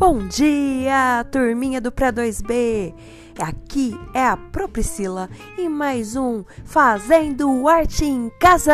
Bom dia, turminha do Pré-2B! Aqui é a Pro Priscila e mais um Fazendo Arte em Casa!